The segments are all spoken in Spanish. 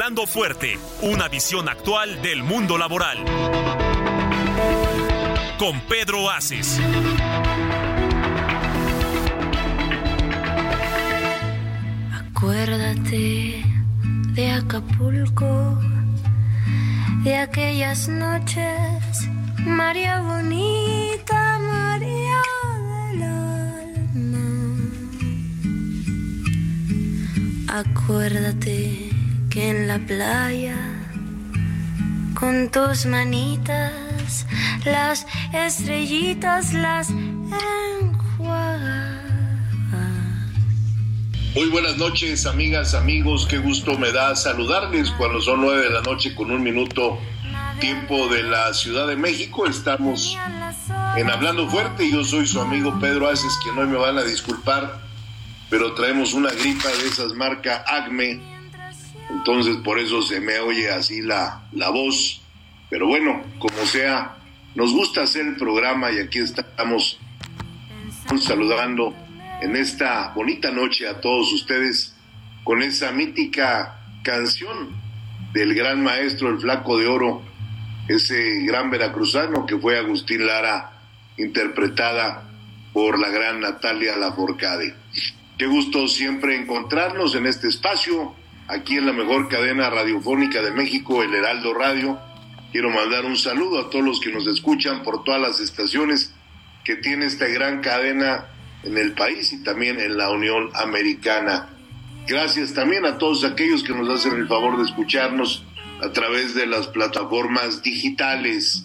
Hablando fuerte, una visión actual del mundo laboral. Con Pedro Aces. Acuérdate de Acapulco, de aquellas noches, María bonita, María del alma. Acuérdate en la playa, con tus manitas, las estrellitas las enjuagas. Muy buenas noches, amigas, amigos. Qué gusto me da saludarles cuando son nueve de la noche con un minuto tiempo de la Ciudad de México. Estamos en Hablando Fuerte. Yo soy su amigo Pedro Aces, quien hoy me van a disculpar, pero traemos una gripa de esas marca Acme. Entonces por eso se me oye así la, la voz. Pero bueno, como sea, nos gusta hacer el programa y aquí estamos saludando en esta bonita noche a todos ustedes con esa mítica canción del gran maestro, el flaco de oro, ese gran veracruzano que fue Agustín Lara, interpretada por la gran Natalia Laforcade. Qué gusto siempre encontrarnos en este espacio, aquí en la mejor cadena radiofónica de México, el Heraldo Radio. Quiero mandar un saludo a todos los que nos escuchan por todas las estaciones que tiene esta gran cadena en el país y también en la Unión Americana. Gracias también a todos aquellos que nos hacen el favor de escucharnos a través de las plataformas digitales.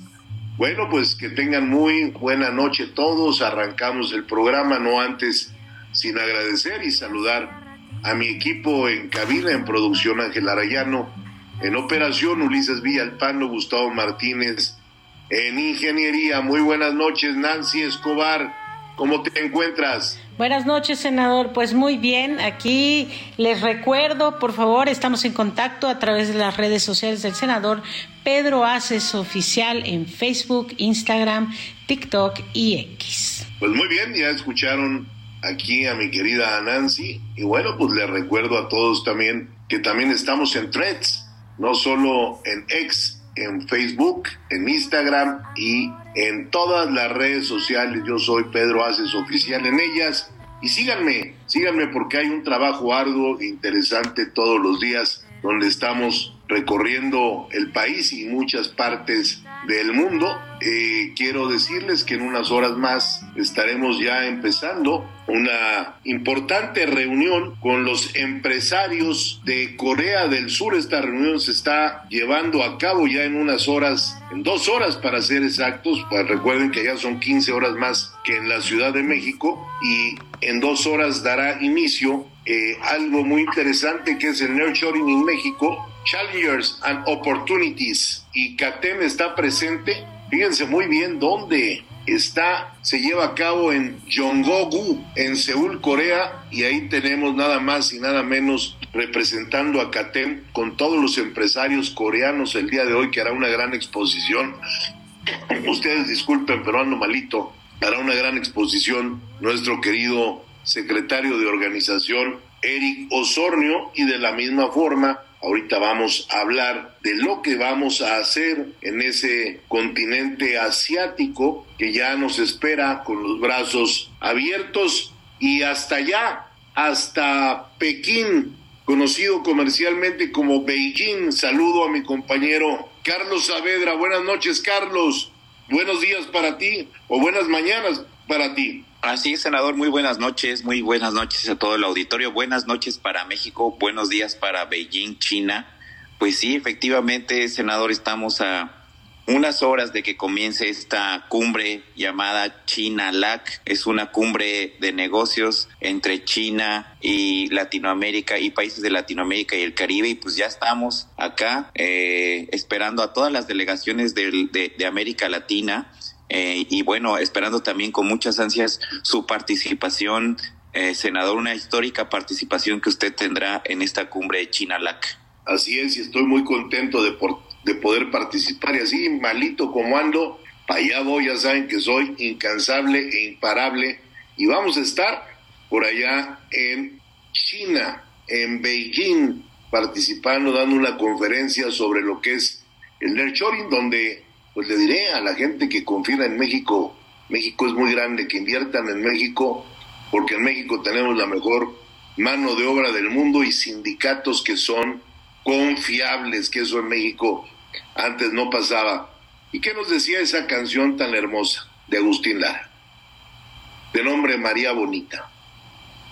Bueno, pues que tengan muy buena noche todos. Arrancamos el programa, no antes sin agradecer y saludar a mi equipo en cabina, en producción Ángel Arayano, en operación Ulises Villalpando, Gustavo Martínez, en ingeniería. Muy buenas noches, Nancy Escobar. ¿Cómo te encuentras? Buenas noches, senador. Pues muy bien, aquí les recuerdo, por favor, estamos en contacto a través de las redes sociales del senador Pedro Aces Oficial en Facebook, Instagram, TikTok y X. Pues muy bien, ya escucharon aquí a mi querida Nancy. Y bueno, pues les recuerdo a todos también que también estamos en threads, no solo en X, en Facebook, en Instagram y en todas las redes sociales. Yo soy Pedro Aces Oficial en ellas. Y síganme, síganme porque hay un trabajo arduo e interesante todos los días donde estamos recorriendo el país y muchas partes del mundo. Eh, quiero decirles que en unas horas más estaremos ya empezando una importante reunión con los empresarios de Corea del Sur. Esta reunión se está llevando a cabo ya en unas horas, en dos horas para ser exactos. Pues recuerden que ya son 15 horas más que en la Ciudad de México y en dos horas dará inicio eh, algo muy interesante que es el Nurturing en México, Challengers and Opportunities. Y CATEM está presente. Fíjense muy bien dónde está, se lleva a cabo en Yongogu, en Seúl, Corea, y ahí tenemos nada más y nada menos representando a CATEM con todos los empresarios coreanos el día de hoy, que hará una gran exposición. Ustedes disculpen, pero ando malito. Hará una gran exposición nuestro querido secretario de organización, Eric Osornio, y de la misma forma, ahorita vamos a hablar de lo que vamos a hacer en ese continente asiático que ya nos espera con los brazos abiertos y hasta allá, hasta Pekín, conocido comercialmente como Beijing. Saludo a mi compañero Carlos Saavedra. Buenas noches, Carlos. Buenos días para ti o buenas mañanas para ti. Así es, senador, muy buenas noches, muy buenas noches a todo el auditorio, buenas noches para México, buenos días para Beijing, China. Pues sí, efectivamente, senador, estamos a unas horas de que comience esta cumbre llamada China LAC. Es una cumbre de negocios entre China y Latinoamérica y países de Latinoamérica y el Caribe. Y pues ya estamos acá eh, esperando a todas las delegaciones de, de, América Latina. Eh, y bueno, esperando también con muchas ansias su participación, eh, senador, una histórica participación que usted tendrá en esta cumbre de China LAC. Así es, y estoy muy contento de, de poder participar. Y así, malito como ando, para allá voy, ya saben que soy incansable e imparable. Y vamos a estar por allá en China, en Beijing, participando, dando una conferencia sobre lo que es el Nershoring, donde pues le diré a la gente que confía en México, México es muy grande, que inviertan en México, porque en México tenemos la mejor mano de obra del mundo y sindicatos que son confiables, que eso en México antes no pasaba. ¿Y qué nos decía esa canción tan hermosa de Agustín Lara? De nombre María Bonita.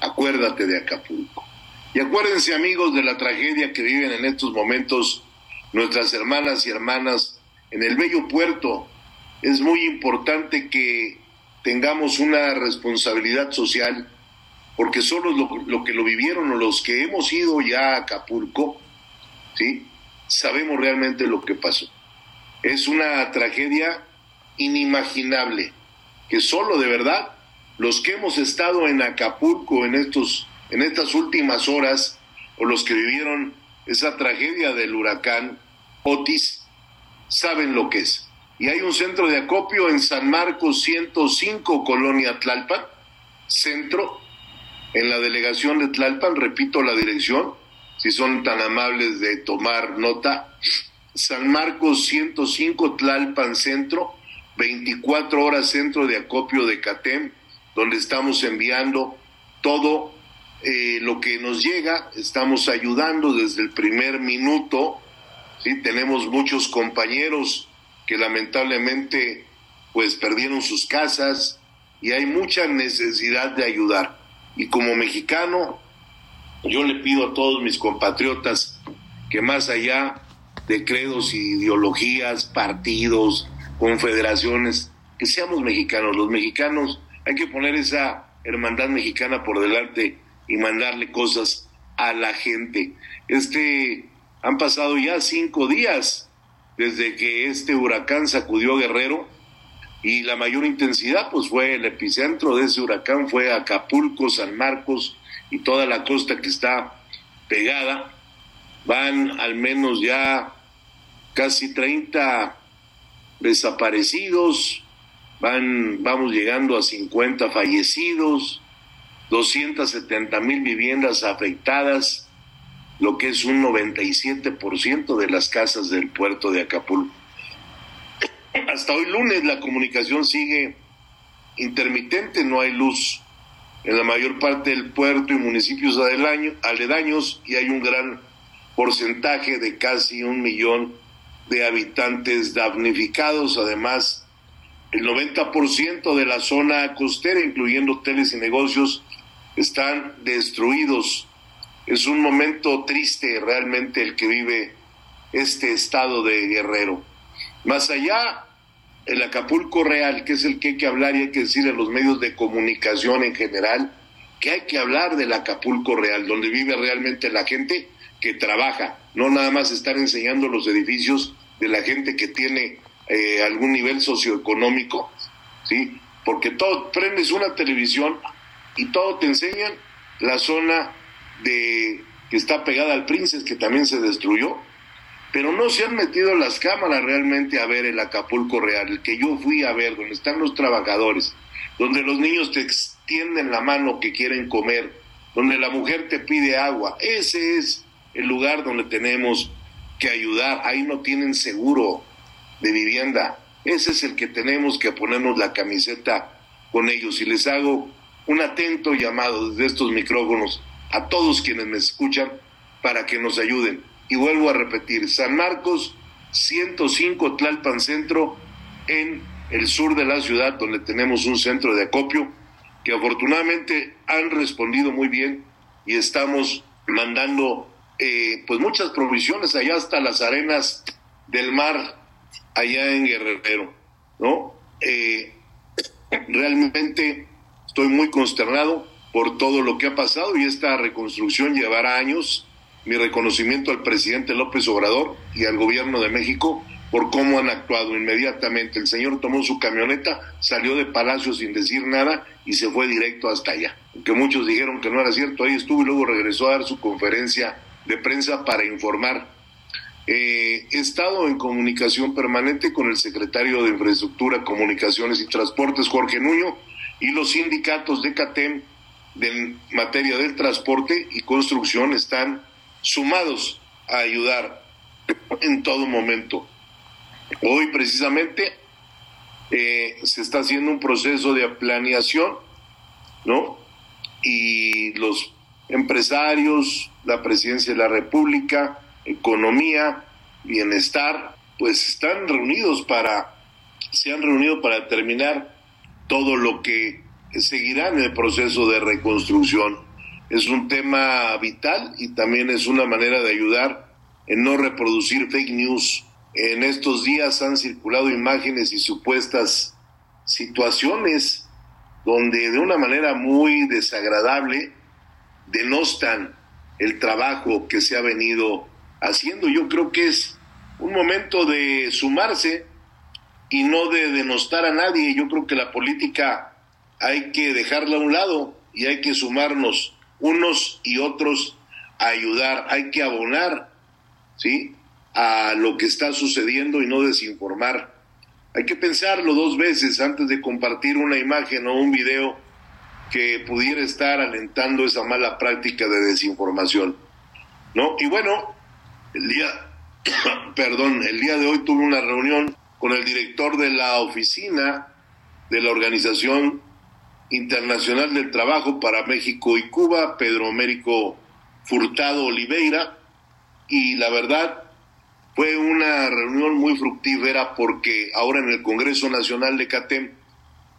Acuérdate de Acapulco. Y acuérdense amigos de la tragedia que viven en estos momentos nuestras hermanas y hermanas en el bello puerto. Es muy importante que tengamos una responsabilidad social, porque solo lo, que lo vivieron o los que hemos ido ya a Acapulco, ¿sí? Sabemos realmente lo que pasó. Es una tragedia inimaginable, que solo de verdad los que hemos estado en Acapulco en, estos, en estas últimas horas, o los que vivieron esa tragedia del huracán Otis, saben lo que es. Y hay un centro de acopio en San Marcos 105, Colonia Tlalpan, centro, en la delegación de Tlalpan, repito la dirección, si son tan amables de tomar nota, San Marcos 105 Tlalpan Centro, 24 horas centro de acopio de CATEM, donde estamos enviando todo eh, lo que nos llega, estamos ayudando desde el primer minuto, ¿sí? tenemos muchos compañeros que lamentablemente pues perdieron sus casas y hay mucha necesidad de ayudar. Y como mexicano, yo le pido a todos mis compatriotas que más allá de credos ideologías, partidos, confederaciones, que seamos mexicanos. Los mexicanos hay que poner esa hermandad mexicana por delante y mandarle cosas a la gente. Este han pasado ya cinco días desde que este huracán sacudió Guerrero y la mayor intensidad pues fue el epicentro de ese huracán fue Acapulco, San Marcos, y toda la costa que está pegada. Van al menos ya casi 30 desaparecidos, van, vamos llegando a 50 fallecidos, 270 mil viviendas afectadas, lo que es un 97% de las casas del puerto de Acapulco. Hasta hoy lunes la comunicación sigue intermitente, no hay luz en la mayor parte del puerto y municipios aledaños y hay un gran porcentaje de casi un millón de habitantes damnificados. Además, el 90% de la zona costera, incluyendo hoteles y negocios, están destruidos. Es un momento triste realmente el que vive este estado de Guerrero. Más allá el Acapulco real, que es el que hay que hablar y hay que decir en los medios de comunicación en general, que hay que hablar del Acapulco real, donde vive realmente la gente que trabaja, no nada más estar enseñando los edificios de la gente que tiene eh, algún nivel socioeconómico, ¿sí? Porque todo, prendes una televisión y todo te enseñan la zona de que está pegada al Princes, que también se destruyó, pero no se han metido las cámaras realmente a ver el Acapulco real, el que yo fui a ver, donde están los trabajadores, donde los niños te extienden la mano que quieren comer, donde la mujer te pide agua. Ese es el lugar donde tenemos que ayudar. Ahí no tienen seguro de vivienda. Ese es el que tenemos que ponernos la camiseta con ellos. Y les hago un atento llamado desde estos micrófonos a todos quienes me escuchan para que nos ayuden y vuelvo a repetir, San Marcos 105 Tlalpan Centro en el sur de la ciudad donde tenemos un centro de acopio que afortunadamente han respondido muy bien y estamos mandando eh, pues muchas provisiones allá hasta las arenas del mar allá en Guerrero, ¿no? Eh, realmente estoy muy consternado por todo lo que ha pasado y esta reconstrucción llevará años. Mi reconocimiento al presidente López Obrador y al gobierno de México por cómo han actuado inmediatamente. El señor tomó su camioneta, salió de Palacio sin decir nada y se fue directo hasta allá. Aunque muchos dijeron que no era cierto, ahí estuvo y luego regresó a dar su conferencia de prensa para informar. Eh, he estado en comunicación permanente con el secretario de Infraestructura, Comunicaciones y Transportes, Jorge Nuño, y los sindicatos de CATEM de materia del transporte y construcción están sumados a ayudar en todo momento. Hoy precisamente eh, se está haciendo un proceso de planeación, ¿no? Y los empresarios, la presidencia de la República, economía, bienestar, pues están reunidos para, se han reunido para determinar todo lo que seguirá en el proceso de reconstrucción. Es un tema vital y también es una manera de ayudar en no reproducir fake news en estos días han circulado imágenes y supuestas situaciones donde de una manera muy desagradable denostan el trabajo que se ha venido haciendo. Yo creo que es un momento de sumarse y no de denostar a nadie. Yo creo que la política hay que dejarla a un lado y hay que sumarnos unos y otros a ayudar, hay que abonar, ¿sí? a lo que está sucediendo y no desinformar. Hay que pensarlo dos veces antes de compartir una imagen o un video que pudiera estar alentando esa mala práctica de desinformación. ¿No? Y bueno, el día perdón, el día de hoy tuve una reunión con el director de la oficina de la Organización Internacional del Trabajo para México y Cuba, Pedro Américo Furtado Oliveira, y la verdad fue una reunión muy fructífera porque ahora en el Congreso Nacional de CATEM,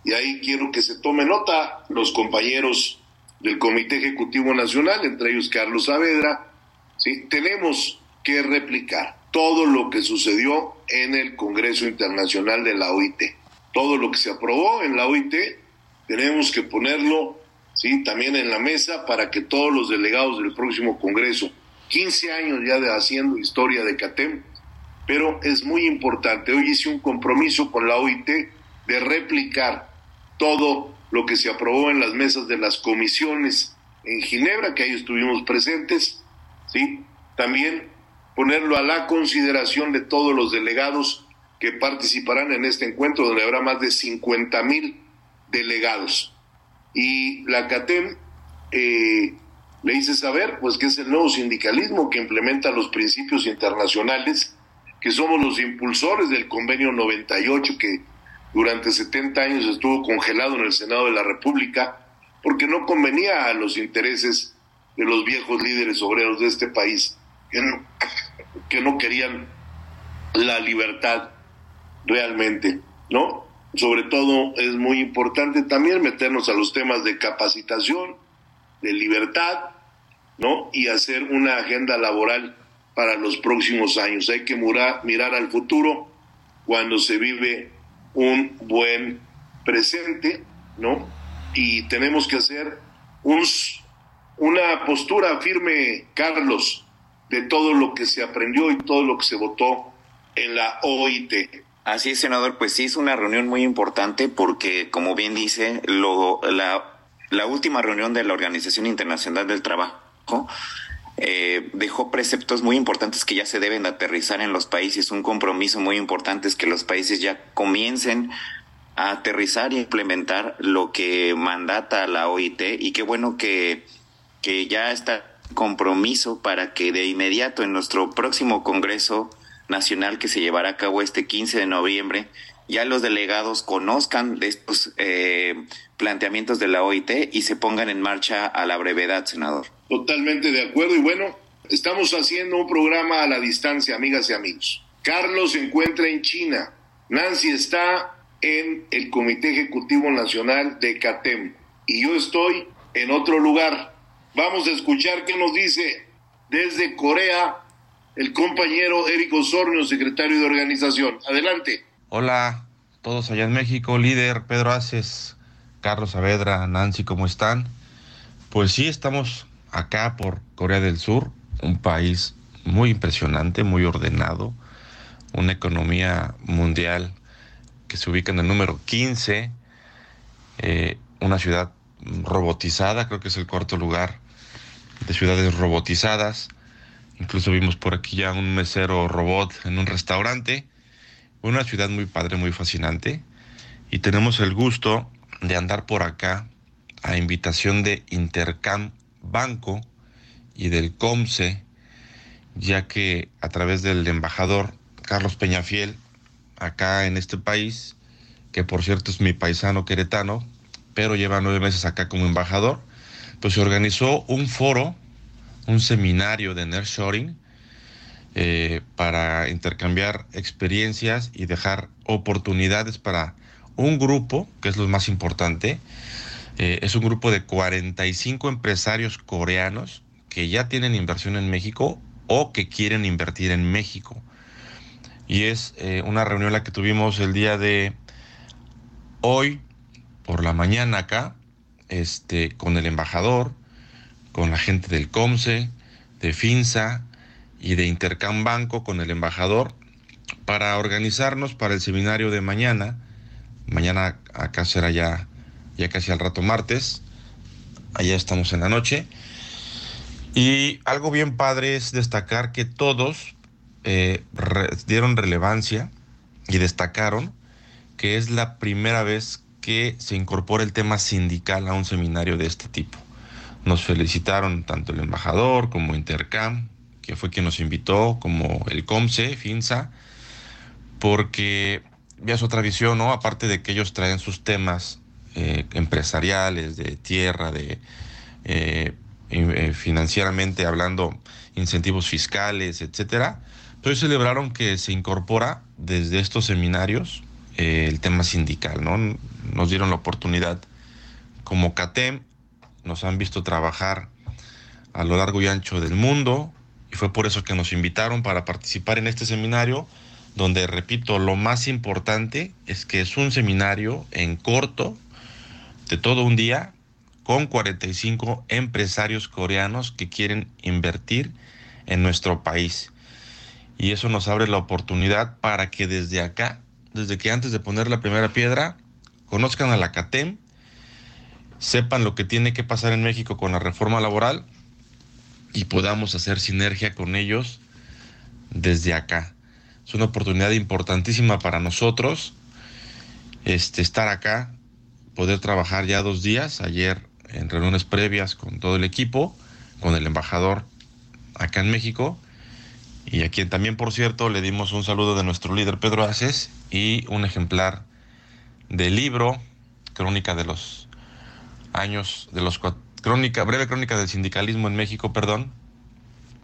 y ahí quiero que se tome nota los compañeros del Comité Ejecutivo Nacional, entre ellos Carlos Saavedra, ¿sí? tenemos que replicar todo lo que sucedió en el Congreso Internacional de la OIT. Todo lo que se aprobó en la OIT, tenemos que ponerlo ¿sí? también en la mesa para que todos los delegados del próximo Congreso 15 años ya de haciendo historia de CATEM, pero es muy importante. Hoy hice un compromiso con la OIT de replicar todo lo que se aprobó en las mesas de las comisiones en Ginebra, que ahí estuvimos presentes, ¿sí? También ponerlo a la consideración de todos los delegados que participarán en este encuentro, donde habrá más de 50 mil delegados. Y la CATEM eh, le hice saber pues que es el nuevo sindicalismo que implementa los principios internacionales, que somos los impulsores del convenio 98 que durante 70 años estuvo congelado en el Senado de la República porque no convenía a los intereses de los viejos líderes obreros de este país que no, que no querían la libertad realmente, ¿no? Sobre todo es muy importante también meternos a los temas de capacitación, de libertad, ¿no? Y hacer una agenda laboral para los próximos años. Hay que mirar, al futuro cuando se vive un buen presente, ¿no? Y tenemos que hacer un, una postura firme, Carlos, de todo lo que se aprendió y todo lo que se votó en la OIT. Así es, senador, pues sí es una reunión muy importante porque, como bien dice, lo, la, última reunión de la Organización Internacional del Trabajo eh, dejó preceptos muy importantes que ya se deben aterrizar en los países. Un compromiso muy importante es que los países ya comiencen a aterrizar y implementar lo que mandata la OIT y qué bueno que, que ya está compromiso para que de inmediato en nuestro próximo Congreso Nacional que se llevará a cabo este 15 de noviembre ya los delegados conozcan de estos eh, planteamientos de la OIT y se pongan en marcha a la brevedad, senador. Totalmente de acuerdo y bueno, estamos haciendo un programa a la distancia, amigas y amigos. Carlos se encuentra en China, Nancy está en el Comité Ejecutivo Nacional de CATEM y yo estoy en otro lugar. Vamos a escuchar qué nos dice desde Corea el compañero Eric Osornio, secretario de organización. Adelante. Hola, todos allá en México, líder Pedro Aces, Carlos Saavedra, Nancy, ¿cómo están? Pues sí, estamos acá por Corea del Sur, un país muy impresionante, muy ordenado, una economía mundial que se ubica en el número 15, eh, una ciudad robotizada, creo que es el cuarto lugar de ciudades robotizadas. Incluso vimos por aquí ya un mesero robot en un restaurante. Una ciudad muy padre, muy fascinante. Y tenemos el gusto de andar por acá a invitación de Intercam Banco y del COMSE, ya que a través del embajador Carlos Peñafiel, acá en este país, que por cierto es mi paisano queretano, pero lleva nueve meses acá como embajador, pues se organizó un foro, un seminario de Nearshoring eh, para intercambiar experiencias y dejar oportunidades para un grupo, que es lo más importante, eh, es un grupo de 45 empresarios coreanos que ya tienen inversión en México o que quieren invertir en México. Y es eh, una reunión la que tuvimos el día de hoy por la mañana acá, este, con el embajador, con la gente del COMSE, de FINSA y de Intercam Banco, con el embajador, para organizarnos para el seminario de mañana. Mañana acá será ya, ya casi al rato martes. Allá estamos en la noche. Y algo bien padre es destacar que todos eh, dieron relevancia y destacaron que es la primera vez que se incorpora el tema sindical a un seminario de este tipo. Nos felicitaron tanto el embajador como Intercam, que fue quien nos invitó, como el COMSE, FINSA, porque ya es otra visión, ¿no? Aparte de que ellos traen sus temas eh, empresariales, de tierra, de eh, eh, financieramente hablando, incentivos fiscales, etcétera. Pero celebraron que se incorpora desde estos seminarios el tema sindical, ¿no? Nos dieron la oportunidad como CATEM, nos han visto trabajar a lo largo y ancho del mundo y fue por eso que nos invitaron para participar en este seminario donde, repito, lo más importante es que es un seminario en corto de todo un día con 45 empresarios coreanos que quieren invertir en nuestro país. Y eso nos abre la oportunidad para que desde acá desde que antes de poner la primera piedra, conozcan a la CATEM, sepan lo que tiene que pasar en México con la reforma laboral y podamos hacer sinergia con ellos desde acá. Es una oportunidad importantísima para nosotros este, estar acá, poder trabajar ya dos días, ayer en reuniones previas con todo el equipo, con el embajador acá en México, y a quien también, por cierto, le dimos un saludo de nuestro líder Pedro Aces y un ejemplar del libro, Crónica de los años, de los crónica, breve crónica del sindicalismo en México, perdón.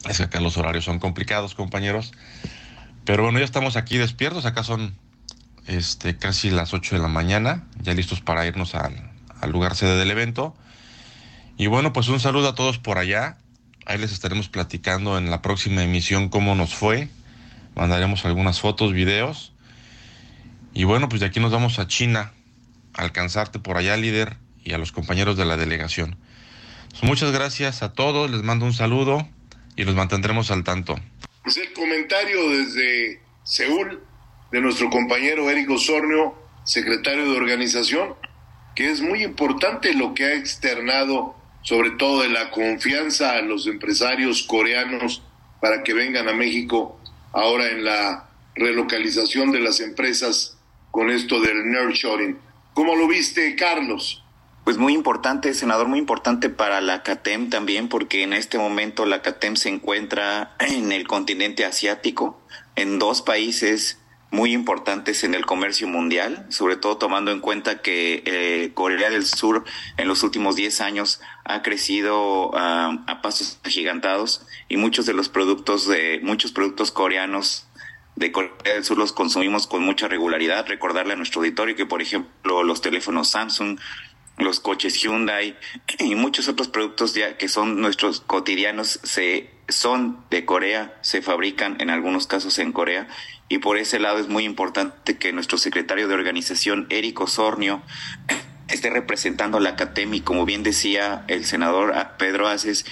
Es que acá los horarios son complicados, compañeros. Pero bueno, ya estamos aquí despiertos, acá son este, casi las 8 de la mañana, ya listos para irnos al, al lugar sede del evento. Y bueno, pues un saludo a todos por allá. Ahí les estaremos platicando en la próxima emisión cómo nos fue. Mandaremos algunas fotos, videos. Y bueno, pues de aquí nos vamos a China, alcanzarte por allá, líder, y a los compañeros de la delegación. Pues muchas gracias a todos, les mando un saludo y los mantendremos al tanto. Es el comentario desde Seúl de nuestro compañero Eric Osornio, secretario de organización, que es muy importante lo que ha externado, sobre todo de la confianza a los empresarios coreanos para que vengan a México ahora en la relocalización de las empresas con esto del nurturing. ¿Cómo lo viste, Carlos? Pues muy importante, senador, muy importante para la CATEM también, porque en este momento la CATEM se encuentra en el continente asiático, en dos países muy importantes en el comercio mundial, sobre todo tomando en cuenta que eh, Corea del Sur en los últimos 10 años ha crecido ah, a pasos agigantados y muchos de los productos de muchos productos coreanos de Corea del Sur los consumimos con mucha regularidad. Recordarle a nuestro auditorio que, por ejemplo, los teléfonos Samsung, los coches Hyundai y muchos otros productos ya que son nuestros cotidianos se son de Corea, se fabrican en algunos casos en Corea. Y por ese lado es muy importante que nuestro secretario de organización Eric Osornio esté representando la CATEM y como bien decía el senador Pedro Aces,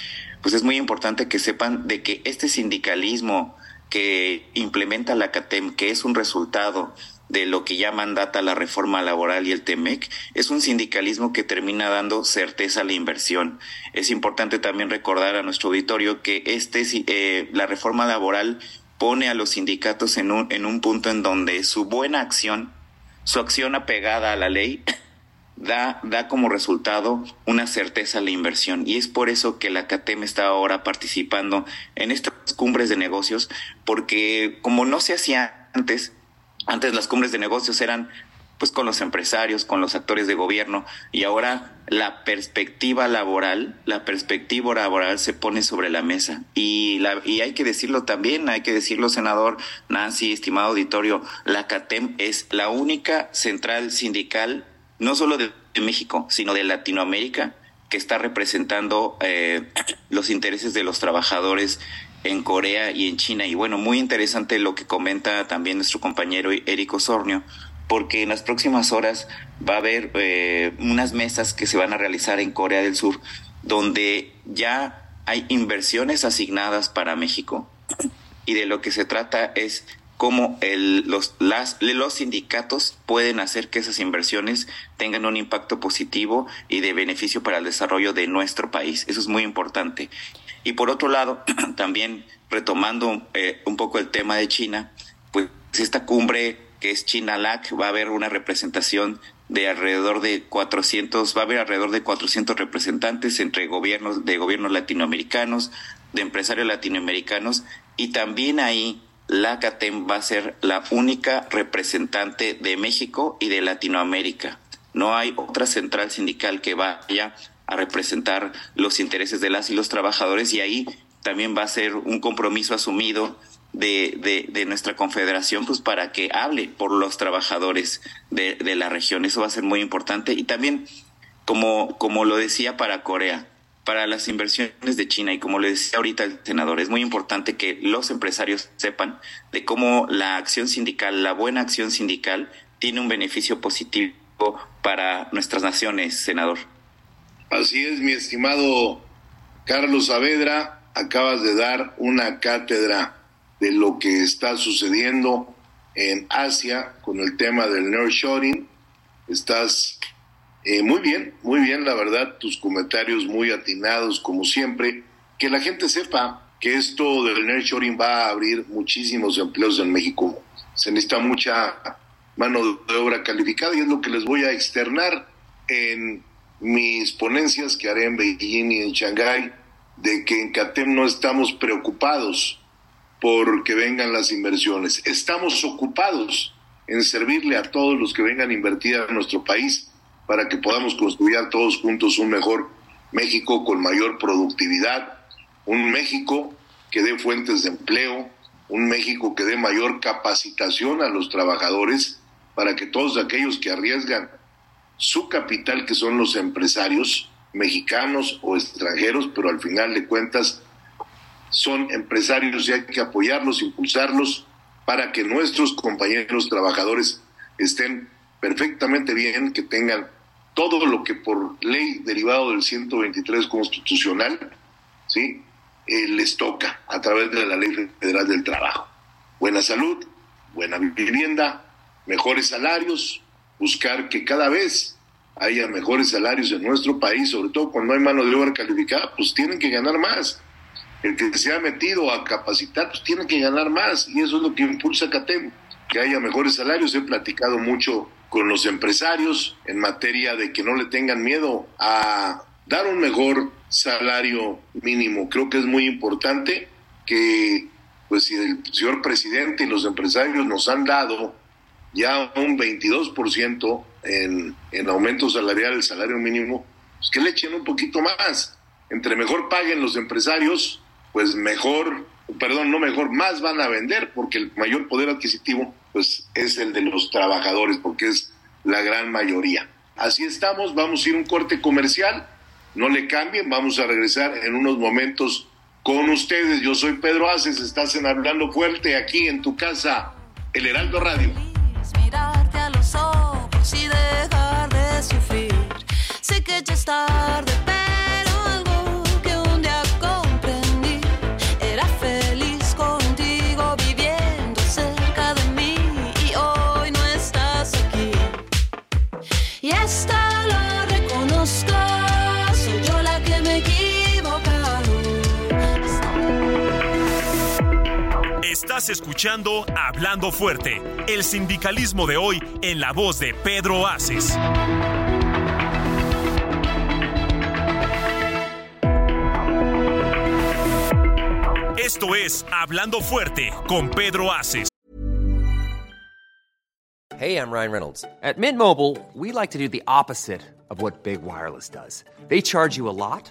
pues es muy importante que sepan de que este sindicalismo que implementa la CATEM, que es un resultado de lo que ya mandata la reforma laboral y el TEMEC, es un sindicalismo que termina dando certeza a la inversión. Es importante también recordar a nuestro auditorio que este, eh, la reforma laboral pone a los sindicatos en un, en un punto en donde su buena acción, su acción apegada a la ley, da, da como resultado una certeza a la inversión. Y es por eso que la CATEM está ahora participando en estas cumbres de negocios, porque como no se hacía antes, antes las cumbres de negocios eran pues con los empresarios, con los actores de gobierno y ahora la perspectiva laboral, la perspectiva laboral se pone sobre la mesa. Y la y hay que decirlo también, hay que decirlo senador Nancy, estimado auditorio, la CATEM es la única central sindical no solo de, México, sino de Latinoamérica que está representando eh, los intereses de los trabajadores en Corea y en China. Y bueno, muy interesante lo que comenta también nuestro compañero Eric Osornio, porque en las próximas horas va a haber eh, unas mesas que se van a realizar en Corea del Sur, donde ya hay inversiones asignadas para México. Y de lo que se trata es cómo el, los, las, los sindicatos pueden hacer que esas inversiones tengan un impacto positivo y de beneficio para el desarrollo de nuestro país. Eso es muy importante. Y por otro lado, también retomando eh, un poco el tema de China, pues esta cumbre que es China-LAC va a haber una representación de alrededor de 400, va a haber alrededor de 400 representantes entre gobiernos de gobiernos latinoamericanos, de empresarios latinoamericanos y también ahí la CATEM va a ser la única representante de México y de Latinoamérica. No hay otra central sindical que vaya a representar los intereses de las y los trabajadores y ahí también va a ser un compromiso asumido de, de, nuestra confederación pues para que hable por los trabajadores de, de, la región. Eso va a ser muy importante y también, como, como lo decía para Corea, para las inversiones de China y como le decía ahorita el senador, es muy importante que los empresarios sepan de cómo la acción sindical, la buena acción sindical, tiene un beneficio positivo para nuestras naciones, senador. Así es, mi estimado Carlos Saavedra, acabas de dar una cátedra de lo que está sucediendo en Asia con el tema del nearshoring. Estás eh, muy bien, muy bien, la verdad, tus comentarios muy atinados como siempre. Que la gente sepa que esto del nearshoring va a abrir muchísimos empleos en México. Se necesita mucha mano de obra calificada y es lo que les voy a externar en mis ponencias que haré en Beijing y en Shanghái, de que en CATEM no estamos preocupados por que vengan las inversiones. Estamos ocupados en servirle a todos los que vengan a invertir en nuestro país para que podamos construir todos juntos un mejor México con mayor productividad, un México que dé fuentes de empleo, un México que dé mayor capacitación a los trabajadores para que todos aquellos que arriesgan su capital, que son los empresarios mexicanos o extranjeros, pero al final de cuentas son empresarios y hay que apoyarlos, impulsarlos para que nuestros compañeros trabajadores estén perfectamente bien, que tengan todo lo que por ley derivado del 123 constitucional, ¿sí? Eh, les toca a través de la Ley Federal del Trabajo. Buena salud, buena vivienda, mejores salarios, buscar que cada vez haya mejores salarios en nuestro país, sobre todo cuando hay mano de obra calificada, pues tienen que ganar más. El que se ha metido a capacitar, pues tiene que ganar más. Y eso es lo que impulsa a CATEM, que haya mejores salarios. He platicado mucho con los empresarios en materia de que no le tengan miedo a dar un mejor salario mínimo. Creo que es muy importante que, pues si el señor presidente y los empresarios nos han dado ya un 22% en, en aumento salarial, el salario mínimo, pues que le echen un poquito más. Entre mejor paguen los empresarios, pues mejor, perdón, no mejor, más van a vender, porque el mayor poder adquisitivo, pues es el de los trabajadores, porque es la gran mayoría. así estamos, vamos a ir a un corte comercial, no le cambien, vamos a regresar en unos momentos con ustedes. Yo soy Pedro Aces, estás en Hablando Fuerte aquí en tu casa, El Heraldo Radio. Y dejar de sufrir. Sé que ya es tarde, pero Estás escuchando Hablando Fuerte, el sindicalismo de hoy en la voz de Pedro Aces. Esto es Hablando Fuerte con Pedro Aces. Hey, I'm Ryan Reynolds. At Mint Mobile, we like to do the opposite of what Big Wireless does. They charge you a lot,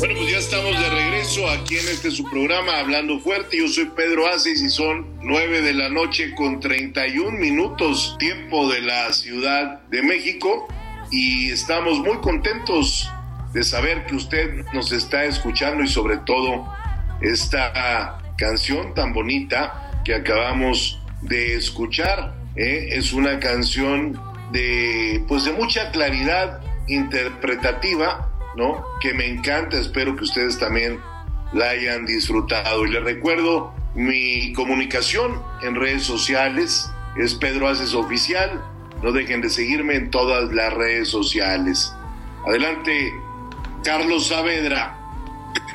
Bueno, pues ya estamos de regreso aquí en este su programa Hablando Fuerte. Yo soy Pedro Aces y son 9 de la noche con 31 minutos tiempo de la Ciudad de México y estamos muy contentos de saber que usted nos está escuchando y sobre todo esta canción tan bonita que acabamos de escuchar. ¿eh? Es una canción de pues de mucha claridad interpretativa ¿no? Que me encanta, espero que ustedes también la hayan disfrutado. Y les recuerdo mi comunicación en redes sociales, es Pedro Aces Oficial, no dejen de seguirme en todas las redes sociales. Adelante, Carlos Saavedra.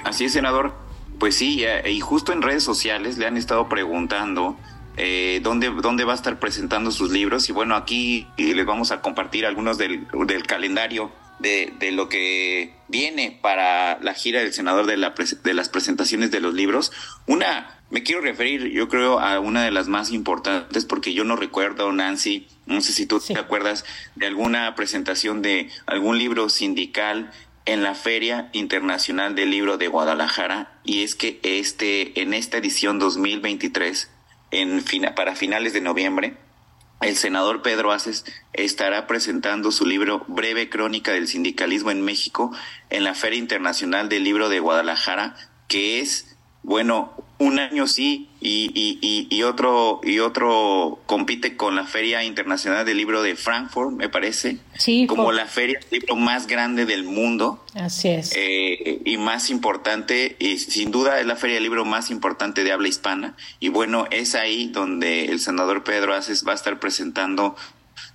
Así es, senador. Pues sí, y justo en redes sociales le han estado preguntando eh, dónde, dónde va a estar presentando sus libros. Y bueno, aquí eh, les vamos a compartir algunos del calendario de, de, lo que viene para la gira del senador de, la, de las presentaciones de los libros. Una, me quiero referir, yo creo, a una de las más importantes, porque yo no recuerdo, Nancy, no sé si tú sí. te acuerdas de alguna presentación de algún libro sindical en la Feria Internacional del Libro de Guadalajara, y es que este, en esta edición 2023, en, para finales de noviembre, el senador Pedro Aces estará presentando su libro Breve Crónica del Sindicalismo en México en la Feria Internacional del Libro de Guadalajara, que es, bueno, un año sí y, y, y, y otro y otro compite con la Feria Internacional del Libro de Frankfurt, me parece, sí, como la feria del libro más grande del mundo. Así es. Eh, y más importante, y sin duda es la feria del libro más importante de habla hispana. Y bueno, es ahí donde el senador Pedro Aces va a estar presentando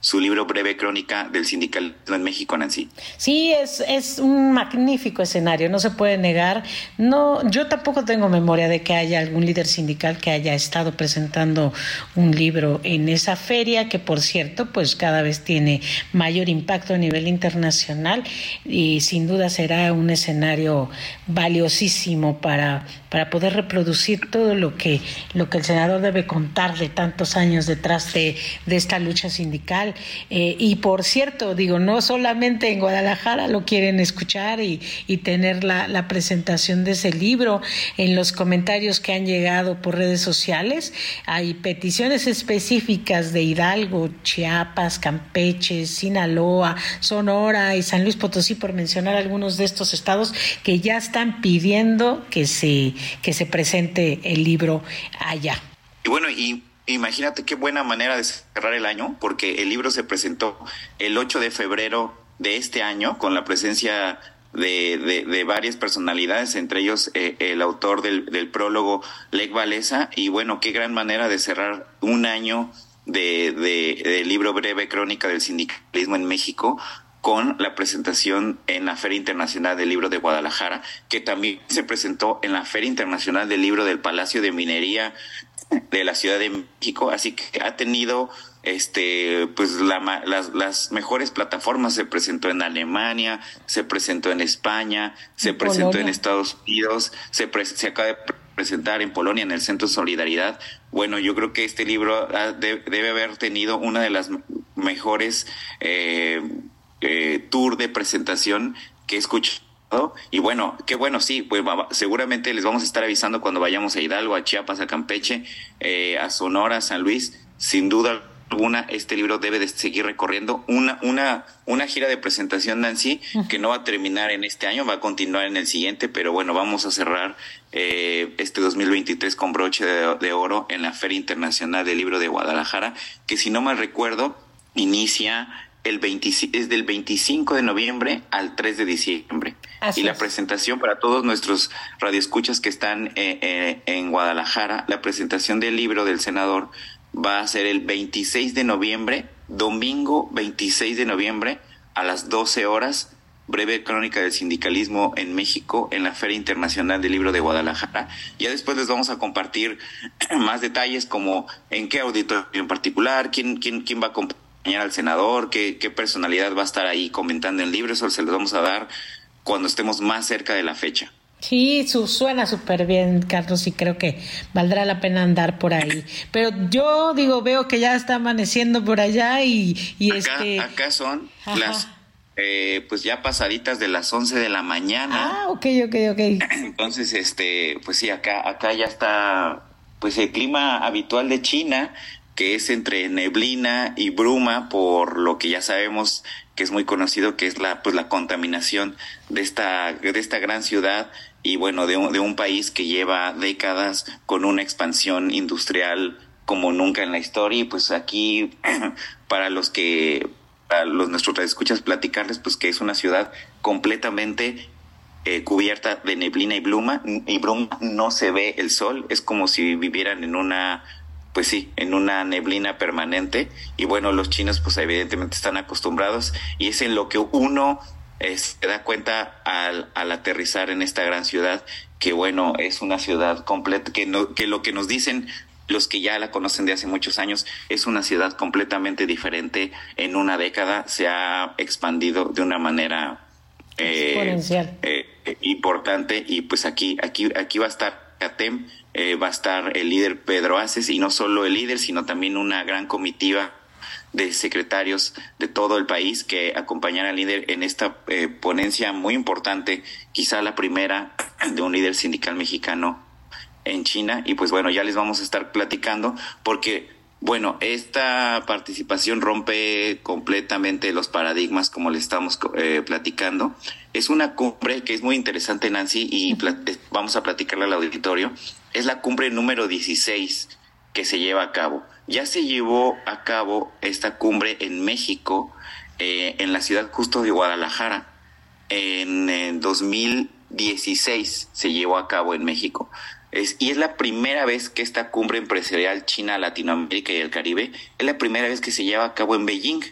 su libro breve crónica del sindicalismo en México, Nancy. Sí, es, es un magnífico escenario, no se puede negar. No, yo tampoco tengo memoria de que haya algún líder sindical que haya estado presentando un libro en esa feria, que por cierto, pues cada vez tiene mayor impacto a nivel internacional y sin duda será un escenario valiosísimo para, para poder reproducir todo lo que, lo que el senador debe contar de tantos años detrás de, de esta lucha sindical. Eh, y por cierto, digo, no solamente en Guadalajara lo quieren escuchar y, y tener la, la, presentación de ese libro, en los comentarios que han llegado por redes sociales, hay peticiones específicas de Hidalgo, Chiapas, Campeche, Sinaloa, Sonora y San Luis Potosí, por mencionar algunos de estos estados que ya están pidiendo que se, que se presente el libro allá. Y bueno, y imagínate qué buena manera de cerrar el año, porque el libro se presentó el 8 de febrero de este año con la presencia de, de, varias personalidades, entre ellos eh, el autor del, del prólogo, Lech Valesa, y bueno, qué gran manera de cerrar un año de, de, libro breve crónica del sindicalismo en México con la presentación en la Feria Internacional del Libro de Guadalajara, que también se presentó en la Feria Internacional del Libro del Palacio de Minería de la Ciudad de México, así que ha tenido este pues la, las, las mejores plataformas. Se presentó en Alemania se presentó en España se presentó en Estados Unidos se, se acaba de presentar en Polonia en el Centro Solidaridad. Bueno yo creo que este libro debe haber tenido una de las mejores eh, eh, tour de presentación que he escuchado y bueno, qué bueno, sí, pues seguramente les vamos a estar avisando cuando vayamos a Hidalgo, a Chiapas, a Campeche, eh, a Sonora, a San Luis. Sin duda alguna, este libro debe de seguir recorriendo una, una, una gira de presentación, Nancy, que no va a terminar en este año, va a continuar en el siguiente, pero bueno, vamos a cerrar eh, este 2023 con broche de, de oro en la Feria Internacional del Libro de Guadalajara, que si no mal recuerdo, inicia el 20, es del 25 de noviembre al 3 de diciembre. y la presentación para todos nuestros radioescuchas que están eh, eh, en Guadalajara, la presentación del libro del senador va a ser el 26 de noviembre, domingo 26 de noviembre a las 12 horas, breve crónica del sindicalismo en México en la Feria Internacional del Libro de Guadalajara. Ya después les vamos a compartir más detalles como en qué auditorio en particular, quién, quién, quién va a acompañar al senador, qué, qué personalidad va a estar ahí comentando el libro, eso se los vamos a dar cuando estemos más cerca de la fecha. Sí, su, suena súper bien, Carlos, y creo que valdrá la pena andar por ahí. Pero yo digo, veo que ya está amaneciendo por allá y, y acá, este... Acá son las, eh, pues ya pasaditas de las 11 de la mañana. Ah, ok, ok, ok. Entonces, este, pues sí, acá, acá ya está, pues el clima habitual de China, que es entre neblina y bruma, por lo que ya sabemos que es muy conocido, que es la, pues la contaminación de esta, de esta gran ciudad y bueno, de un, de un país que lleva décadas con una expansión industrial como nunca en la historia. Y pues aquí para los que para los nuestros escuchas platicarles pues que es una ciudad completamente eh, cubierta de neblina y bruma y bruma no se ve el sol es como si vivieran en una pues sí en una neblina permanente. Y bueno los chinos pues evidentemente están acostumbrados. Y es en lo que uno se da cuenta al, al, aterrizar en esta gran ciudad que bueno, es una ciudad completa, que, no, que lo que nos dicen los que ya la conocen de hace muchos años, es una ciudad completamente diferente. En una década se ha expandido de una manera eh, eh, importante. Y pues aquí, aquí, aquí va a estar CATEM, eh, va a estar el líder Pedro Aces y no solo el líder, sino también una gran comitiva de secretarios de todo el país que acompañan al líder en esta eh, ponencia muy importante, quizá la primera de un líder sindical mexicano en China. Y pues bueno, ya les vamos a estar platicando porque, bueno, esta participación rompe completamente los paradigmas como le estamos eh, platicando. Es una cumbre que es muy interesante, Nancy, y vamos a platicarla al auditorio. Es la cumbre número 16 que se lleva a cabo. Ya se llevó a cabo esta cumbre en México, eh, en la ciudad justo de Guadalajara. En, 2016 se llevó a cabo en México. Es, y es la primera vez que esta cumbre empresarial China, Latinoamérica y el Caribe es la primera vez que se lleva a cabo en Beijing.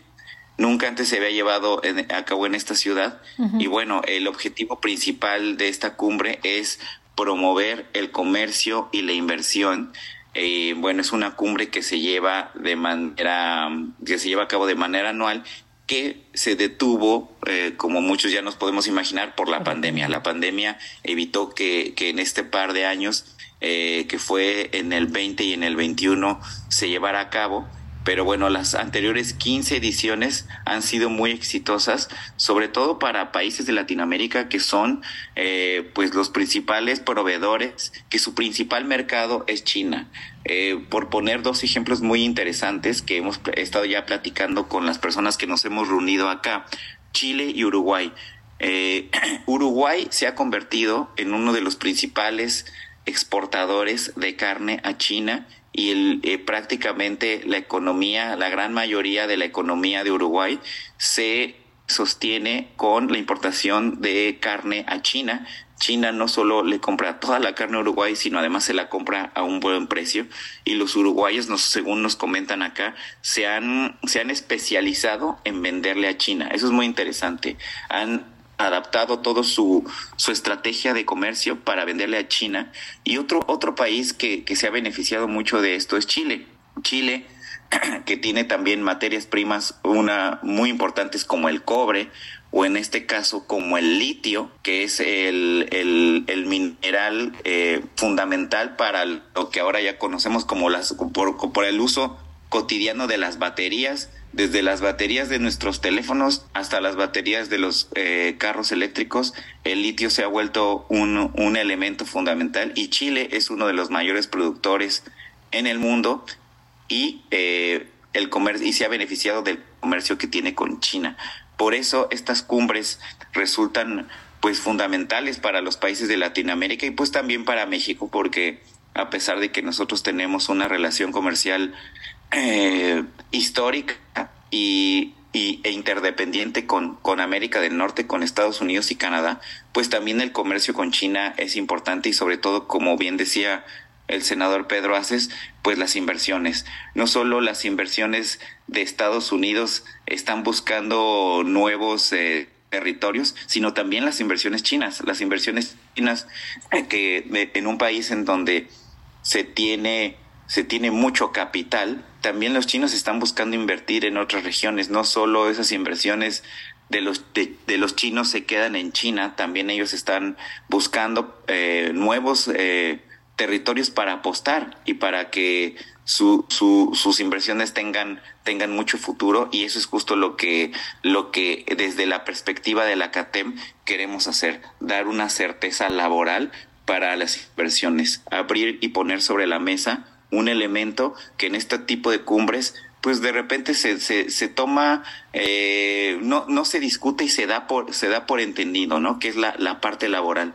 Nunca antes se había llevado a cabo en esta ciudad. Y bueno, el objetivo principal de esta cumbre es promover el comercio y la inversión eh, bueno, es una cumbre que se lleva de manera, que se lleva a cabo de manera anual que se detuvo, eh, como muchos ya nos podemos imaginar, por la pandemia. La pandemia evitó que, que en este par de años, eh, que fue en el 20 y en el 21, se llevara a cabo pero bueno, las anteriores 15 ediciones han sido muy exitosas, sobre todo para países de Latinoamérica que son eh, pues los principales proveedores, que su principal mercado es China. Eh, por poner dos ejemplos muy interesantes que hemos estado ya platicando con las personas que nos hemos reunido acá, Chile y Uruguay. Eh, Uruguay se ha convertido en uno de los principales exportadores de carne a China y eh, prácticamente la economía, la gran mayoría de la economía de Uruguay se sostiene con la importación de carne a China. China no solo le compra toda la carne a Uruguay, sino además se la compra a un buen precio. Y los uruguayos, nos, según nos comentan acá, se han, se han especializado en venderle a China. Eso es muy interesante. Han adaptado todo su, su estrategia de comercio para venderle a China. Y otro, otro país que, que se ha beneficiado mucho de esto es Chile. Chile, que tiene también materias primas una muy importantes como el cobre o en este caso como el litio, que es el, el, el mineral eh, fundamental para lo que ahora ya conocemos como las por, por el uso cotidiano de las baterías desde las baterías de nuestros teléfonos hasta las baterías de los eh, carros eléctricos, el litio se ha vuelto un, un, elemento fundamental y Chile es uno de los mayores productores en el mundo y eh, el comercio y se ha beneficiado del comercio que tiene con China. Por eso estas cumbres resultan pues fundamentales para los países de Latinoamérica y pues también para México porque a pesar de que nosotros tenemos una relación comercial eh, histórica y, e interdependiente con, con América del Norte, con Estados Unidos y Canadá, pues también el comercio con China es importante y sobre todo, como bien decía el senador Pedro Aces, pues las inversiones. No solo las inversiones de Estados Unidos están buscando nuevos eh, territorios, sino también las inversiones chinas. Las inversiones chinas eh, que en un país en donde se tiene se tiene mucho capital, también los chinos están buscando invertir en otras regiones, no solo esas inversiones de los, de, los chinos se quedan en China, también ellos están buscando eh, nuevos eh, territorios para apostar y para que su, su, sus inversiones tengan, tengan mucho futuro y eso es justo lo que, lo que desde la perspectiva de la CATEM queremos hacer, dar una certeza laboral para las inversiones, abrir y poner sobre la mesa un elemento que en este tipo de cumbres pues de repente se, se, se toma, eh, no, no se discute y se da por, se da por entendido, ¿no? Que es la, la parte laboral.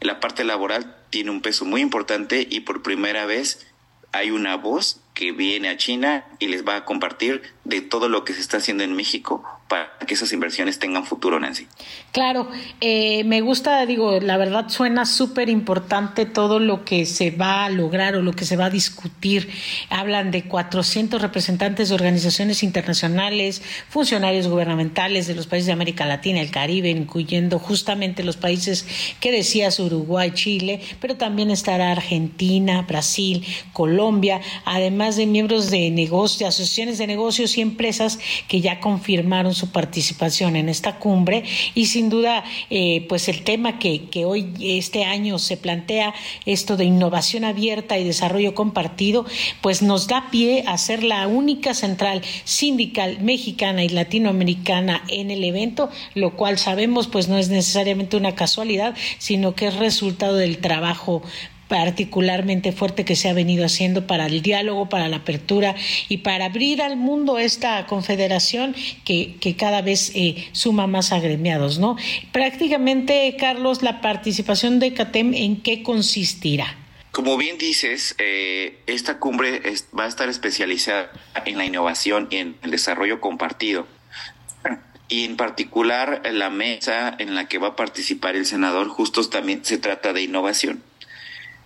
La parte laboral tiene un peso muy importante y por primera vez hay una voz que viene a China y les va a compartir de todo lo que se está haciendo en México para que esas inversiones tengan futuro, Nancy. Claro, eh, me gusta, digo, la verdad suena súper importante todo lo que se va a lograr o lo que se va a discutir. Hablan de 400 representantes de organizaciones internacionales, funcionarios gubernamentales de los países de América Latina, el Caribe, incluyendo justamente los países que decías, Uruguay, Chile, pero también estará Argentina, Brasil, Colombia, además de miembros de negocios, de asociaciones de negocios y empresas que ya confirmaron su participación en esta cumbre y sin duda eh, pues el tema que, que hoy este año se plantea esto de innovación abierta y desarrollo compartido pues nos da pie a ser la única central sindical mexicana y latinoamericana en el evento lo cual sabemos pues no es necesariamente una casualidad sino que es resultado del trabajo particularmente fuerte que se ha venido haciendo para el diálogo, para la apertura y para abrir al mundo esta confederación que, cada vez eh, suma más agremiados, ¿no? Prácticamente, Carlos, la participación de CATEM, ¿en qué consistirá? Como bien dices, eh, esta cumbre va a estar especializada en la innovación y en el desarrollo compartido. Y en particular la mesa en la que va a participar el senador, justo también se trata de innovación.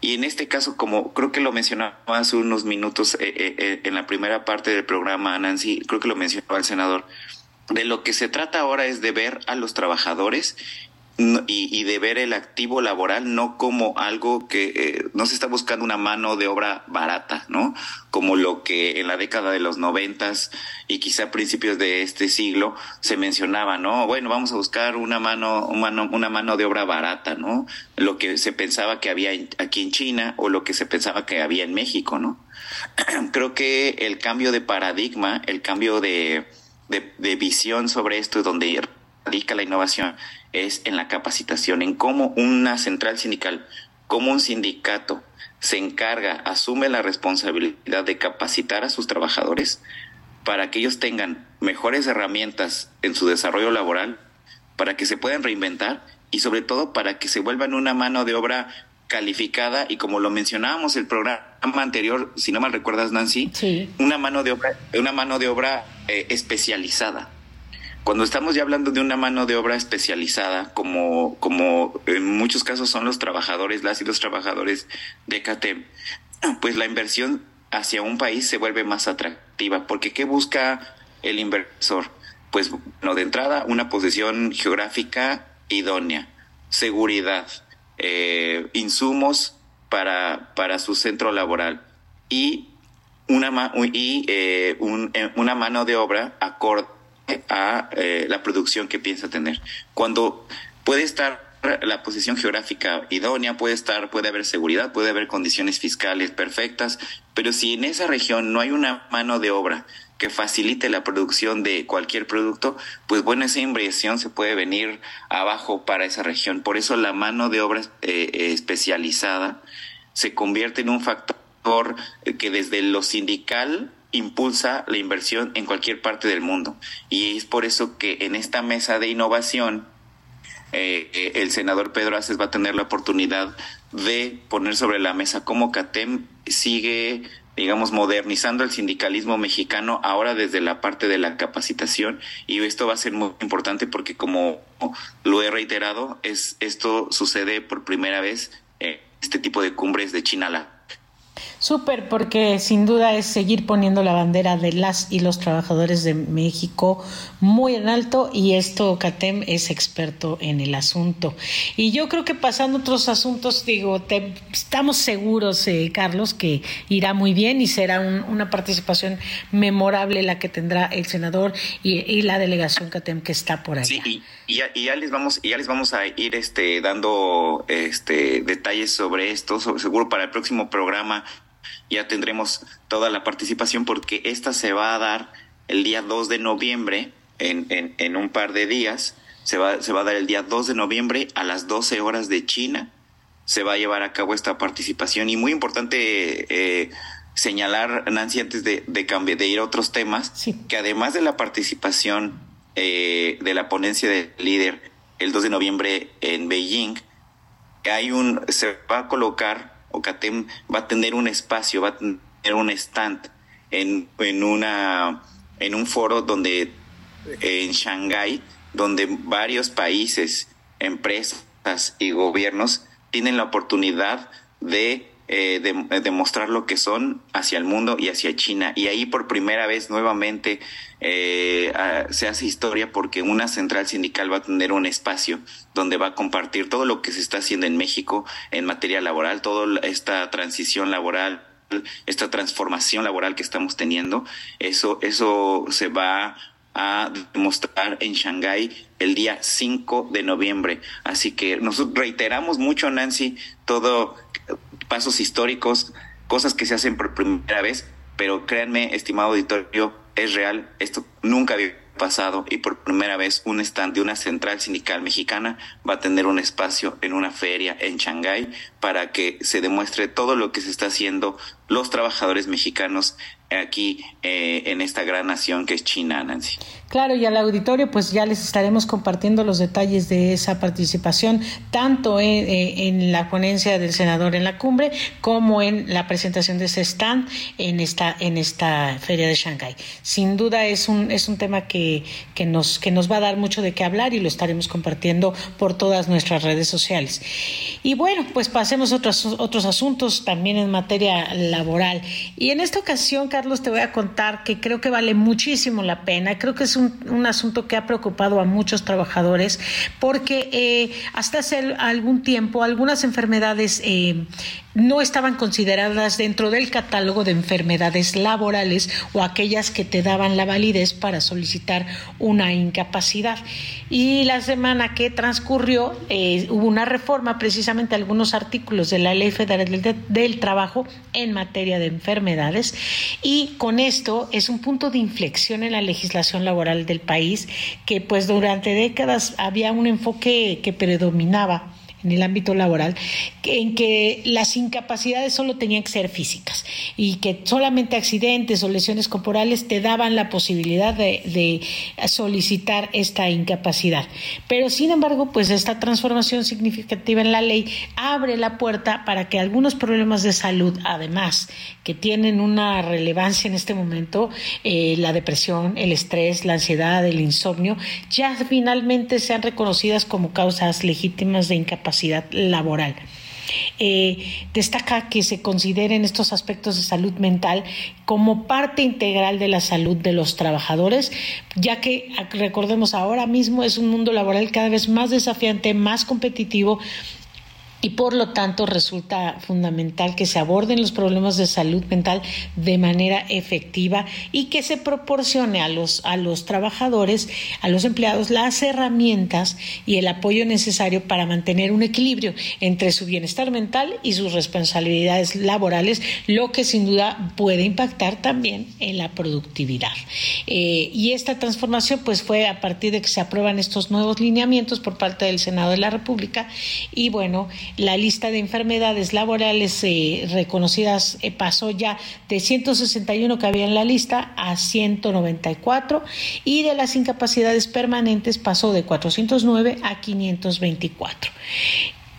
Y en este caso, como creo que lo mencionaba hace unos minutos eh, eh, eh, en la primera parte del programa, Nancy, creo que lo mencionaba el senador, de lo que se trata ahora es de ver a los trabajadores y, y, de ver el activo laboral no como algo que eh, no se está buscando una mano de obra barata, ¿no? Como lo que en la década de los noventas y quizá principios de este siglo se mencionaba, ¿no? Bueno, vamos a buscar una mano, una mano, una mano de obra barata, ¿no? Lo que se pensaba que había aquí en China o lo que se pensaba que había en México, ¿no? Creo que el cambio de paradigma, el cambio de, de, de visión sobre esto, donde radica la innovación, es en la capacitación, en cómo una central sindical, cómo un sindicato se encarga, asume la responsabilidad de capacitar a sus trabajadores para que ellos tengan mejores herramientas en su desarrollo laboral, para que se puedan reinventar y sobre todo para que se vuelvan una mano de obra calificada y como lo mencionábamos el programa anterior, si no mal recuerdas Nancy, una mano de obra, una mano de obra eh, especializada. Cuando estamos ya hablando de una mano de obra especializada, como, como en muchos casos son los trabajadores, las y los trabajadores de CATEM, pues la inversión hacia un país se vuelve más atractiva, porque ¿qué busca el inversor? Pues, no de entrada, una posición geográfica idónea, seguridad, eh, insumos para, para su centro laboral y una, y, eh, eh, una mano de obra acorde a la producción que piensa tener. Cuando puede estar la posición geográfica idónea, puede estar, puede haber seguridad, puede haber condiciones fiscales perfectas, pero si en esa región no hay una mano de obra que facilite la producción de cualquier producto, pues bueno, esa inversión se puede venir abajo para esa región. Por eso la mano de obra eh, eh, especializada se convierte en un factor que desde lo sindical impulsa la inversión en cualquier parte del mundo. Y es por eso que en esta mesa de innovación, eh, el senador Pedro Aces va a tener la oportunidad de poner sobre la mesa cómo CATEM sigue digamos, modernizando el sindicalismo mexicano ahora desde la parte de la capacitación y esto va a ser muy importante porque como lo he reiterado, es esto sucede por primera vez en este tipo de cumbres de Chinala. Súper, porque sin duda es seguir poniendo la bandera de las y los trabajadores de México muy en alto y esto CATEM es experto en el asunto. Y yo creo que pasando otros asuntos, digo, estamos seguros, eh, Carlos, que irá muy bien y será una participación memorable la que tendrá el senador y, la delegación CATEM que está por ahí. Sí, y, ya, les vamos, ya les vamos a ir este, dando este, detalles sobre esto, seguro para el próximo programa ya tendremos toda la participación porque esta se va a dar el día 2 de noviembre, en, en, en un par de días, se va, se va a dar el día 2 de noviembre a las 12 horas de China, se va a llevar a cabo esta participación y muy importante eh, señalar, Nancy, antes de, de, de ir a otros temas, que además de la participación eh, de la ponencia del líder el 2 de noviembre en Beijing, hay un, se va a colocar Ocatem va a tener un espacio, va a tener un stand en, en, una, en un foro donde, en Shanghái, donde varios países, empresas y gobiernos tienen la oportunidad de eh, demostrar lo que son hacia el mundo y hacia China. Y ahí por primera vez nuevamente eh, se hace historia porque una central sindical va a tener un espacio donde va a compartir todo lo que se está haciendo en México en materia laboral, toda esta transición laboral esta transformación laboral que estamos teniendo, eso, eso se va a demostrar en Shanghái el día 5 de noviembre. Así que nosotros reiteramos mucho, Nancy, todo pasos históricos, cosas que se hacen por primera vez, pero créanme, estimado auditorio, es real, esto nunca había pasado y por primera vez un stand de una central sindical mexicana va a tener un espacio en una feria en Shanghái para que se demuestre todo lo que se está haciendo los trabajadores mexicanos aquí eh, en esta gran nación que es China, Nancy. Claro, y al auditorio pues ya les estaremos compartiendo los detalles de esa participación, tanto en, la ponencia del senador en la cumbre como en la presentación de ese stand en esta, en esta feria de Shanghái. Sin duda es un, es un tema que, que, nos, que nos va a dar mucho de qué hablar y lo estaremos compartiendo por todas nuestras redes sociales. Y bueno, pues pasemos a otros, otros asuntos también en materia laboral. Y en esta ocasión, Carlos, te voy a contar que creo que vale muchísimo la pena. Creo que es un, asunto que ha preocupado a muchos trabajadores porque eh, hasta hace algún tiempo algunas enfermedades eh, no estaban consideradas dentro del catálogo de enfermedades laborales o aquellas que te daban la validez para solicitar una incapacidad. Y la semana que transcurrió eh, hubo una reforma precisamente algunos artículos de la Ley Federal del, Trabajo en materia de enfermedades y con esto es un punto de inflexión en la legislación laboral del país que pues durante décadas había un enfoque que predominaba en el ámbito laboral, en que las incapacidades solo tenían que ser físicas y que solamente accidentes o lesiones corporales te daban la posibilidad de, solicitar esta incapacidad. Pero sin embargo, pues esta transformación significativa en la ley abre la puerta para que algunos problemas de salud, además, que tienen una relevancia en este momento, eh, la depresión, el estrés, la ansiedad, el insomnio, ya finalmente sean reconocidas como causas legítimas de incapacidad laboral. Eh, destaca que se consideren estos aspectos de salud mental como parte integral de la salud de los trabajadores, ya que recordemos ahora mismo es un mundo laboral cada vez más desafiante, más competitivo y por lo tanto resulta fundamental que se aborden los problemas de salud mental de manera efectiva y que se proporcione a los, a los trabajadores, a los empleados, las herramientas y el apoyo necesario para mantener un equilibrio entre su bienestar mental y sus responsabilidades laborales, lo que sin duda puede impactar también en la productividad. Eh, y esta transformación pues fue a partir de que se aprueban estos nuevos lineamientos por parte del Senado de la República y bueno, la lista de enfermedades laborales eh, reconocidas eh, pasó ya de 161 que había en la lista a 194 y de las incapacidades permanentes pasó de 409 a 524.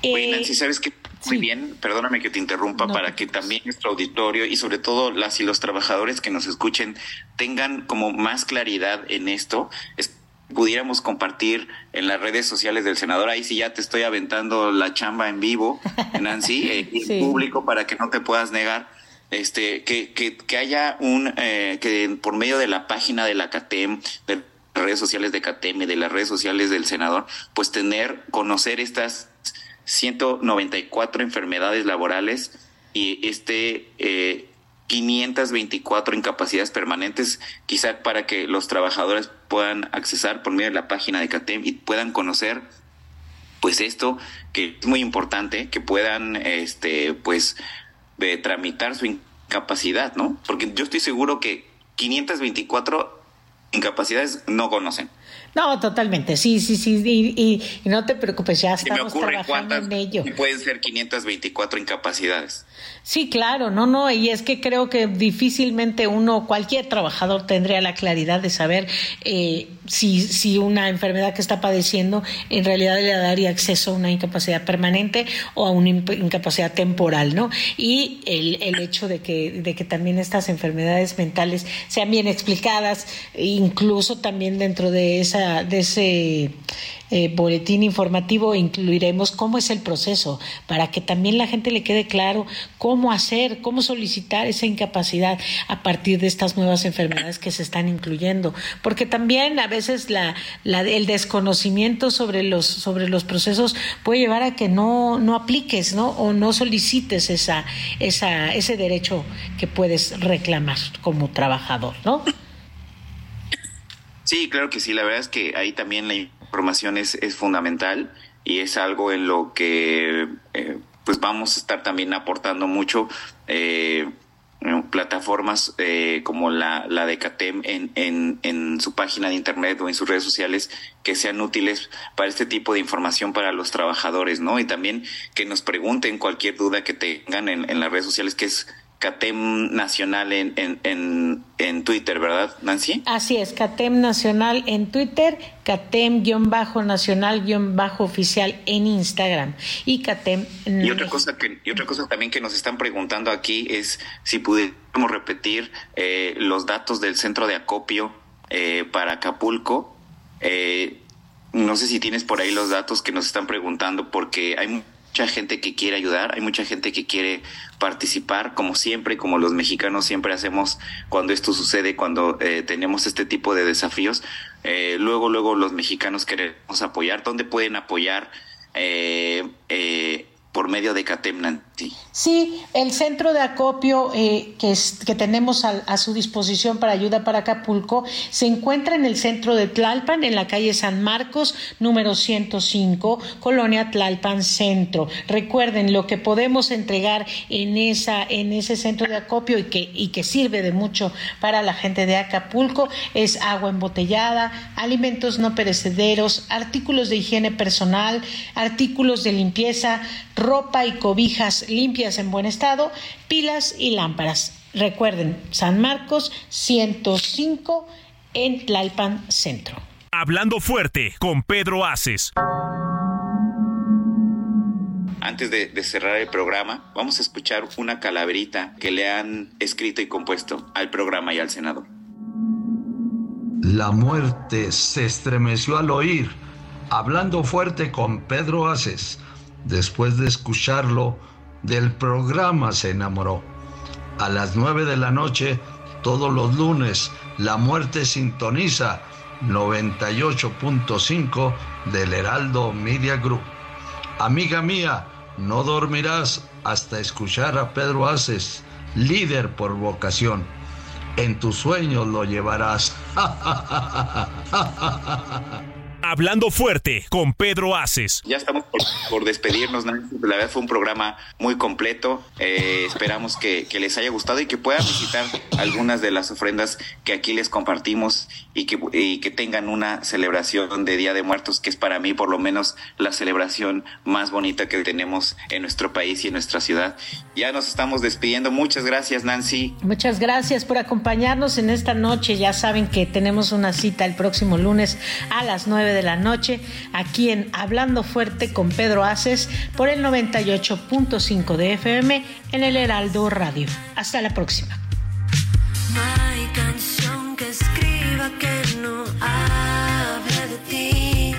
Oye, eh, Nancy, ¿sabes qué? Muy bien, perdóname que te interrumpa para que también nuestro auditorio y sobre todo las y los trabajadores que nos escuchen tengan como más claridad en esto. Es pudiéramos compartir en las redes sociales del senador. Ahí sí ya te estoy aventando la chamba en vivo, Nancy, eh, en público para que no te puedas negar. Este, que, que, que haya un, eh, que por medio de la página de la CATEM, de las redes sociales de CATEM y de las redes sociales del senador, pues tener, conocer estas 194 enfermedades laborales y este eh, 524 incapacidades permanentes, quizá para que los trabajadores puedan accesar por medio de la página de CATEM y puedan conocer pues esto que es muy importante que puedan este pues de tramitar su incapacidad, ¿no? Porque yo estoy seguro que 524 incapacidades no conocen. No, totalmente, sí, sí, sí, y, no te preocupes, ya estamos trabajando en ello. Pueden ser 524 incapacidades. Sí, claro, no, no, y es que creo que difícilmente uno, cualquier trabajador tendría la claridad de saber eh, si, si una enfermedad que está padeciendo en realidad le daría acceso a una incapacidad permanente o a una incapacidad temporal, ¿no? Y el, el hecho de que, de que también estas enfermedades mentales sean bien explicadas, incluso también dentro de esa de ese eh, boletín informativo incluiremos cómo es el proceso, para que también la gente le quede claro cómo hacer, cómo solicitar esa incapacidad a partir de estas nuevas enfermedades que se están incluyendo. Porque también a veces la, el desconocimiento sobre los, sobre los procesos puede llevar a que no, no apliques ¿no? o no solicites esa, esa, ese derecho que puedes reclamar como trabajador, ¿no? Sí, claro que sí. La verdad es que ahí también la información es, es fundamental y es algo en lo que eh, pues vamos a estar también aportando mucho. Eh, plataformas eh, como la, la de CATEM en, en, en, su página de internet o en sus redes sociales que sean útiles para este tipo de información para los trabajadores, ¿no? Y también que nos pregunten cualquier duda que tengan en, en las redes sociales, que es CATEM Nacional en, en, en, Twitter, ¿verdad, Nancy? Así es, CATEM Nacional en Twitter, CATEM-nacional-oficial en Instagram y CATEM... Y otra, cosa que, y otra cosa también que nos están preguntando aquí es si pudiéramos repetir eh, los datos del centro de acopio eh, para Acapulco. Eh, no sé si tienes por ahí los datos que nos están preguntando porque hay mucha gente que quiere ayudar, hay mucha gente que quiere participar, como siempre, como los mexicanos siempre hacemos cuando esto sucede, cuando eh, tenemos este tipo de desafíos. Eh, luego, luego los mexicanos queremos apoyar. ¿Dónde pueden apoyar eh, por medio de Sí, el centro de acopio eh, que, que tenemos a, a, su disposición para ayuda para Acapulco se encuentra en el centro de Tlalpan, en la calle San Marcos, número 105, Colonia Tlalpan Centro. Recuerden lo que podemos entregar en, esa, en ese centro de acopio y que, y que sirve de mucho para la gente de Acapulco es agua embotellada, alimentos no perecederos, artículos de higiene personal, artículos de limpieza, ropa y cobijas limpias en buen estado, pilas y lámparas. Recuerden, San Marcos 105 en Tlalpan Centro. Hablando fuerte con Pedro Aces. Antes de, de, cerrar el programa, vamos a escuchar una calaverita que le han escrito y compuesto al programa y al senador. La muerte se estremeció al oír, hablando fuerte con Pedro Aces. Después de escucharlo, del programa se enamoró. A las nueve de la noche, todos los lunes, la muerte sintoniza 98.5 del Heraldo Media Group. Amiga mía, no dormirás hasta escuchar a Pedro Aces, líder por vocación. En tus sueños lo llevarás. Hablando fuerte con Pedro Aces. Ya estamos por, por despedirnos, Nancy. La verdad fue un programa muy completo. Eh, esperamos que, que, les haya gustado y que puedan visitar algunas de las ofrendas que aquí les compartimos y que, y que tengan una celebración de Día de Muertos, que es para mí por lo menos la celebración más bonita que tenemos en nuestro país y en nuestra ciudad. Ya nos estamos despidiendo. Muchas gracias, Nancy. Muchas gracias por acompañarnos en esta noche. Ya saben que tenemos una cita el próximo lunes a las 9 de la noche aquí en Hablando Fuerte con Pedro Aces por el 98.5 de FM en el Heraldo Radio. Hasta la próxima. No hay canción que escriba que no hable de ti.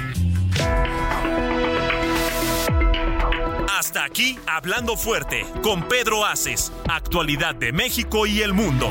Hasta aquí Hablando Fuerte con Pedro Aces, actualidad de México y el mundo.